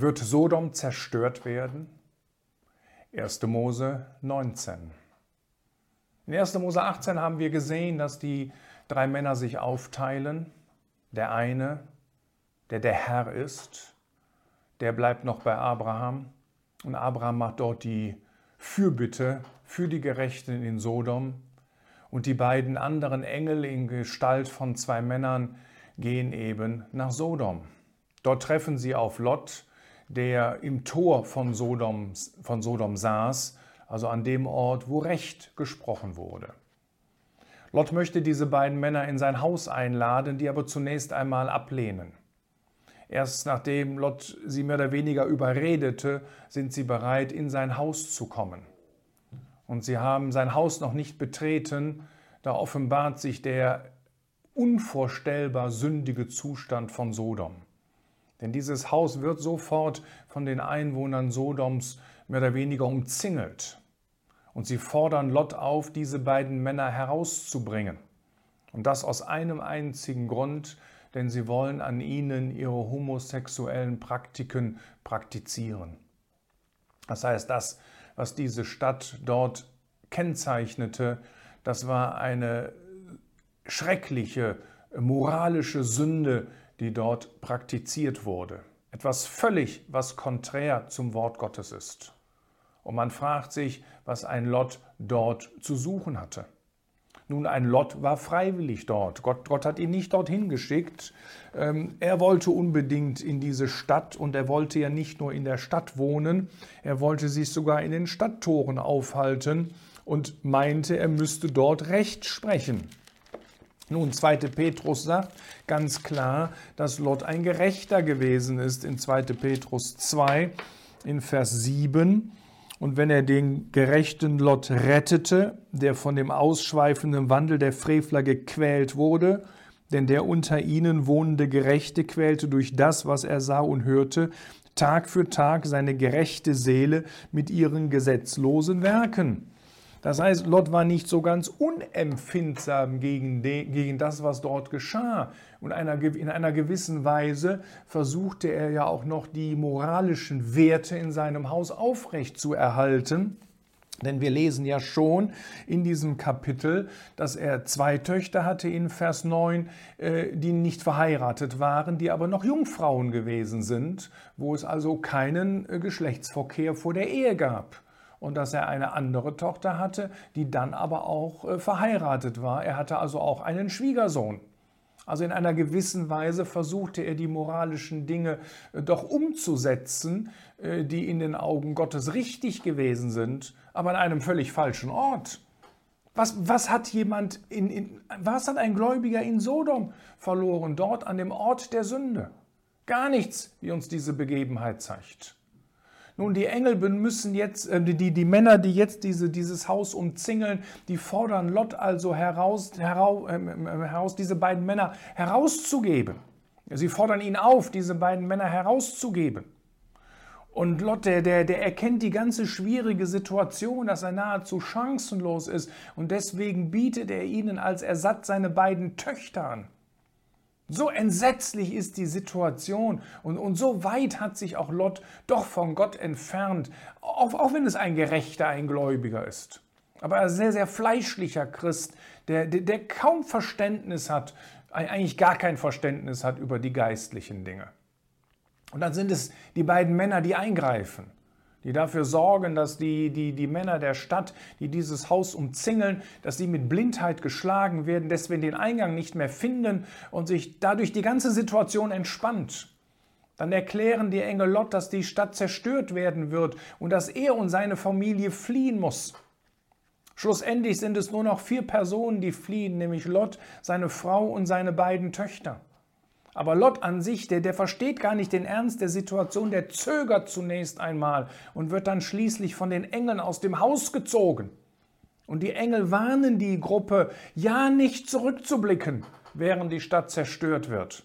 Wird Sodom zerstört werden? 1. Mose 19. In 1. Mose 18 haben wir gesehen, dass die drei Männer sich aufteilen. Der eine, der der Herr ist, der bleibt noch bei Abraham. Und Abraham macht dort die Fürbitte für die Gerechten in Sodom. Und die beiden anderen Engel in Gestalt von zwei Männern gehen eben nach Sodom. Dort treffen sie auf Lot, der im Tor von Sodom, von Sodom saß, also an dem Ort, wo Recht gesprochen wurde. Lot möchte diese beiden Männer in sein Haus einladen, die aber zunächst einmal ablehnen. Erst nachdem Lot sie mehr oder weniger überredete, sind sie bereit, in sein Haus zu kommen. Und sie haben sein Haus noch nicht betreten, da offenbart sich der unvorstellbar sündige Zustand von Sodom. Denn dieses Haus wird sofort von den Einwohnern Sodoms mehr oder weniger umzingelt. Und sie fordern Lot auf, diese beiden Männer herauszubringen. Und das aus einem einzigen Grund, denn sie wollen an ihnen ihre homosexuellen Praktiken praktizieren. Das heißt, das, was diese Stadt dort kennzeichnete, das war eine schreckliche moralische Sünde, die dort praktiziert wurde. Etwas völlig, was konträr zum Wort Gottes ist. Und man fragt sich, was ein Lot dort zu suchen hatte. Nun, ein Lot war freiwillig dort. Gott, Gott hat ihn nicht dorthin geschickt. Ähm, er wollte unbedingt in diese Stadt und er wollte ja nicht nur in der Stadt wohnen, er wollte sich sogar in den Stadttoren aufhalten und meinte, er müsste dort Recht sprechen. Nun, 2. Petrus sagt ganz klar, dass Lot ein Gerechter gewesen ist in 2. Petrus 2 in Vers 7. Und wenn er den gerechten Lot rettete, der von dem ausschweifenden Wandel der Frevler gequält wurde, denn der unter ihnen wohnende Gerechte quälte durch das, was er sah und hörte, Tag für Tag seine gerechte Seele mit ihren gesetzlosen Werken. Das heißt, Lot war nicht so ganz unempfindsam gegen, de, gegen das, was dort geschah. Und einer, in einer gewissen Weise versuchte er ja auch noch die moralischen Werte in seinem Haus aufrecht zu erhalten. Denn wir lesen ja schon in diesem Kapitel, dass er zwei Töchter hatte in Vers 9, äh, die nicht verheiratet waren, die aber noch Jungfrauen gewesen sind, wo es also keinen äh, Geschlechtsverkehr vor der Ehe gab und dass er eine andere Tochter hatte, die dann aber auch äh, verheiratet war. Er hatte also auch einen Schwiegersohn. Also in einer gewissen Weise versuchte er die moralischen Dinge äh, doch umzusetzen, äh, die in den Augen Gottes richtig gewesen sind, aber an einem völlig falschen Ort. Was, was hat jemand in, in, was hat ein Gläubiger in Sodom verloren, dort an dem Ort der Sünde? Gar nichts, wie uns diese Begebenheit zeigt. Nun, die Engel müssen jetzt, äh, die, die Männer, die jetzt diese, dieses Haus umzingeln, die fordern Lot also heraus, heraus, äh, heraus, diese beiden Männer herauszugeben. Sie fordern ihn auf, diese beiden Männer herauszugeben. Und Lot, der, der, der erkennt die ganze schwierige Situation, dass er nahezu chancenlos ist. Und deswegen bietet er ihnen als Ersatz seine beiden Töchter an. So entsetzlich ist die Situation und, und so weit hat sich auch Lot doch von Gott entfernt, auch, auch wenn es ein gerechter, ein Gläubiger ist. Aber ein sehr, sehr fleischlicher Christ, der, der, der kaum Verständnis hat, eigentlich gar kein Verständnis hat über die geistlichen Dinge. Und dann sind es die beiden Männer, die eingreifen die dafür sorgen, dass die, die, die Männer der Stadt, die dieses Haus umzingeln, dass sie mit Blindheit geschlagen werden, deswegen den Eingang nicht mehr finden und sich dadurch die ganze Situation entspannt. Dann erklären die Engel Lot, dass die Stadt zerstört werden wird und dass er und seine Familie fliehen muss. Schlussendlich sind es nur noch vier Personen, die fliehen, nämlich Lot, seine Frau und seine beiden Töchter. Aber Lot an sich, der, der versteht gar nicht den Ernst der Situation, der zögert zunächst einmal und wird dann schließlich von den Engeln aus dem Haus gezogen. Und die Engel warnen die Gruppe, ja nicht zurückzublicken, während die Stadt zerstört wird.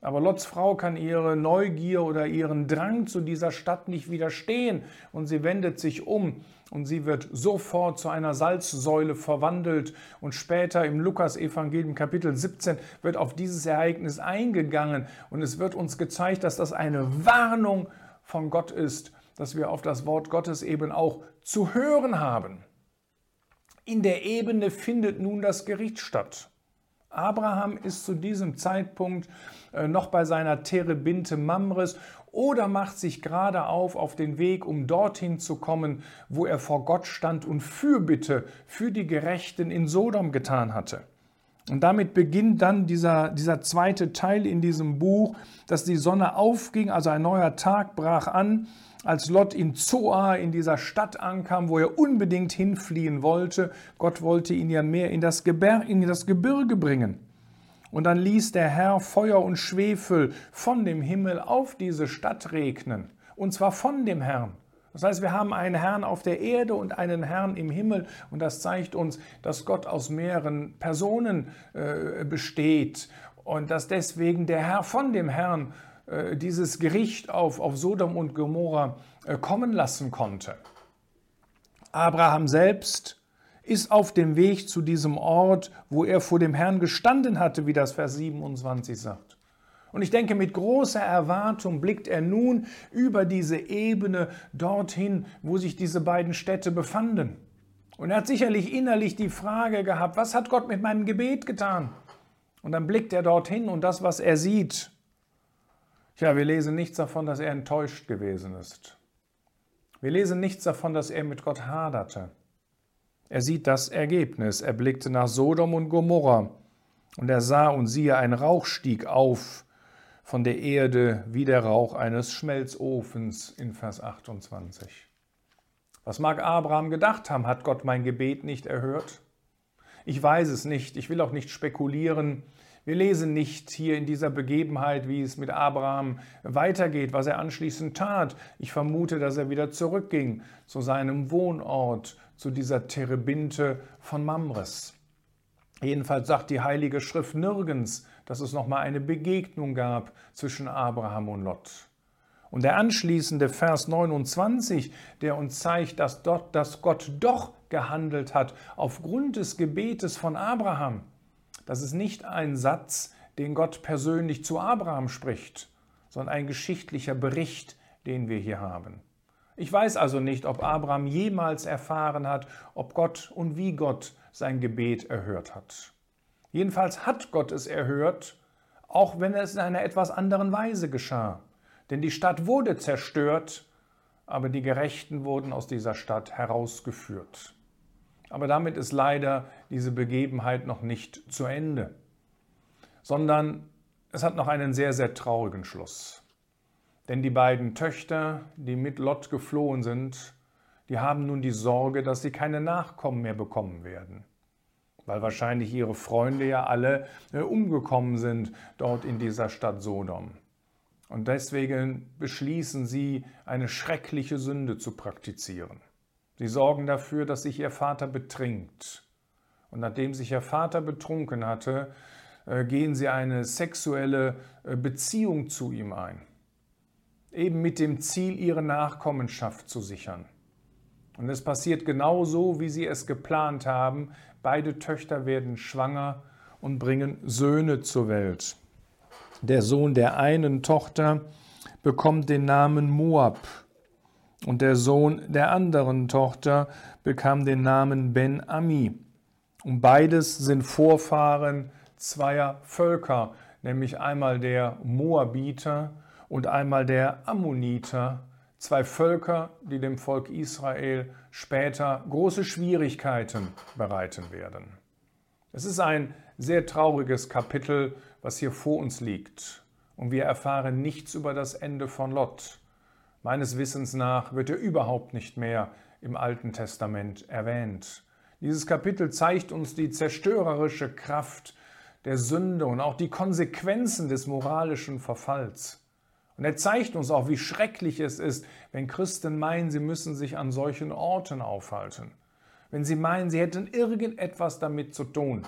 Aber Lots Frau kann ihre Neugier oder ihren Drang zu dieser Stadt nicht widerstehen und sie wendet sich um und sie wird sofort zu einer Salzsäule verwandelt und später im Lukas-Evangelium Kapitel 17 wird auf dieses Ereignis eingegangen und es wird uns gezeigt, dass das eine Warnung von Gott ist, dass wir auf das Wort Gottes eben auch zu hören haben. In der Ebene findet nun das Gericht statt. Abraham ist zu diesem Zeitpunkt äh, noch bei seiner Terebinte Mamres oder macht sich gerade auf auf den Weg, um dorthin zu kommen, wo er vor Gott stand und Fürbitte für die Gerechten in Sodom getan hatte. Und damit beginnt dann dieser, dieser zweite Teil in diesem Buch, dass die Sonne aufging, also ein neuer Tag brach an, als Lot in Zoar, in dieser Stadt ankam, wo er unbedingt hinfliehen wollte. Gott wollte ihn ja mehr in das, Gebir in das Gebirge bringen. Und dann ließ der Herr Feuer und Schwefel von dem Himmel auf diese Stadt regnen. Und zwar von dem Herrn. Das heißt, wir haben einen Herrn auf der Erde und einen Herrn im Himmel. Und das zeigt uns, dass Gott aus mehreren Personen äh, besteht und dass deswegen der Herr von dem Herrn äh, dieses Gericht auf, auf Sodom und Gomorra äh, kommen lassen konnte. Abraham selbst ist auf dem Weg zu diesem Ort, wo er vor dem Herrn gestanden hatte, wie das Vers 27 sagt. Und ich denke, mit großer Erwartung blickt er nun über diese Ebene dorthin, wo sich diese beiden Städte befanden. Und er hat sicherlich innerlich die Frage gehabt, was hat Gott mit meinem Gebet getan? Und dann blickt er dorthin und das, was er sieht, ja, wir lesen nichts davon, dass er enttäuscht gewesen ist. Wir lesen nichts davon, dass er mit Gott haderte. Er sieht das Ergebnis. Er blickte nach Sodom und Gomorra und er sah und siehe, ein Rauch stieg auf von der Erde wie der Rauch eines Schmelzofens in Vers 28. Was mag Abraham gedacht haben? Hat Gott mein Gebet nicht erhört? Ich weiß es nicht. Ich will auch nicht spekulieren. Wir lesen nicht hier in dieser Begebenheit, wie es mit Abraham weitergeht, was er anschließend tat. Ich vermute, dass er wieder zurückging zu seinem Wohnort, zu dieser Terebinte von Mamres. Jedenfalls sagt die Heilige Schrift nirgends, dass es nochmal eine Begegnung gab zwischen Abraham und Lot. Und der anschließende Vers 29, der uns zeigt, dass, dort, dass Gott doch gehandelt hat aufgrund des Gebetes von Abraham, das ist nicht ein Satz, den Gott persönlich zu Abraham spricht, sondern ein geschichtlicher Bericht, den wir hier haben. Ich weiß also nicht, ob Abraham jemals erfahren hat, ob Gott und wie Gott sein Gebet erhört hat. Jedenfalls hat Gott es erhört, auch wenn es in einer etwas anderen Weise geschah. Denn die Stadt wurde zerstört, aber die Gerechten wurden aus dieser Stadt herausgeführt. Aber damit ist leider diese Begebenheit noch nicht zu Ende, sondern es hat noch einen sehr, sehr traurigen Schluss. Denn die beiden Töchter, die mit Lot geflohen sind, die haben nun die Sorge, dass sie keine Nachkommen mehr bekommen werden, weil wahrscheinlich ihre Freunde ja alle äh, umgekommen sind dort in dieser Stadt Sodom. Und deswegen beschließen sie, eine schreckliche Sünde zu praktizieren. Sie sorgen dafür, dass sich ihr Vater betrinkt. Und nachdem sich ihr Vater betrunken hatte, äh, gehen sie eine sexuelle äh, Beziehung zu ihm ein. Eben mit dem Ziel, ihre Nachkommenschaft zu sichern. Und es passiert genau so, wie sie es geplant haben. Beide Töchter werden schwanger und bringen Söhne zur Welt. Der Sohn der einen Tochter bekommt den Namen Moab und der Sohn der anderen Tochter bekam den Namen Ben Ami. Und beides sind Vorfahren zweier Völker, nämlich einmal der Moabiter und einmal der Ammoniter, zwei Völker, die dem Volk Israel später große Schwierigkeiten bereiten werden. Es ist ein sehr trauriges Kapitel, was hier vor uns liegt, und wir erfahren nichts über das Ende von Lot. Meines Wissens nach wird er überhaupt nicht mehr im Alten Testament erwähnt. Dieses Kapitel zeigt uns die zerstörerische Kraft der Sünde und auch die Konsequenzen des moralischen Verfalls. Und er zeigt uns auch, wie schrecklich es ist, wenn Christen meinen, sie müssen sich an solchen Orten aufhalten. Wenn sie meinen, sie hätten irgendetwas damit zu tun.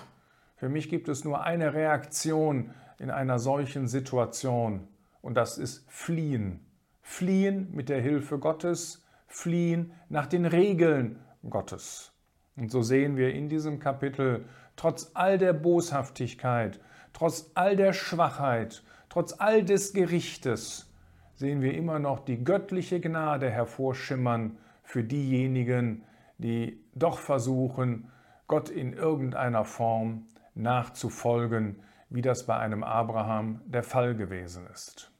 Für mich gibt es nur eine Reaktion in einer solchen Situation und das ist Fliehen fliehen mit der Hilfe Gottes, fliehen nach den Regeln Gottes. Und so sehen wir in diesem Kapitel, trotz all der Boshaftigkeit, trotz all der Schwachheit, trotz all des Gerichtes, sehen wir immer noch die göttliche Gnade hervorschimmern für diejenigen, die doch versuchen, Gott in irgendeiner Form nachzufolgen, wie das bei einem Abraham der Fall gewesen ist.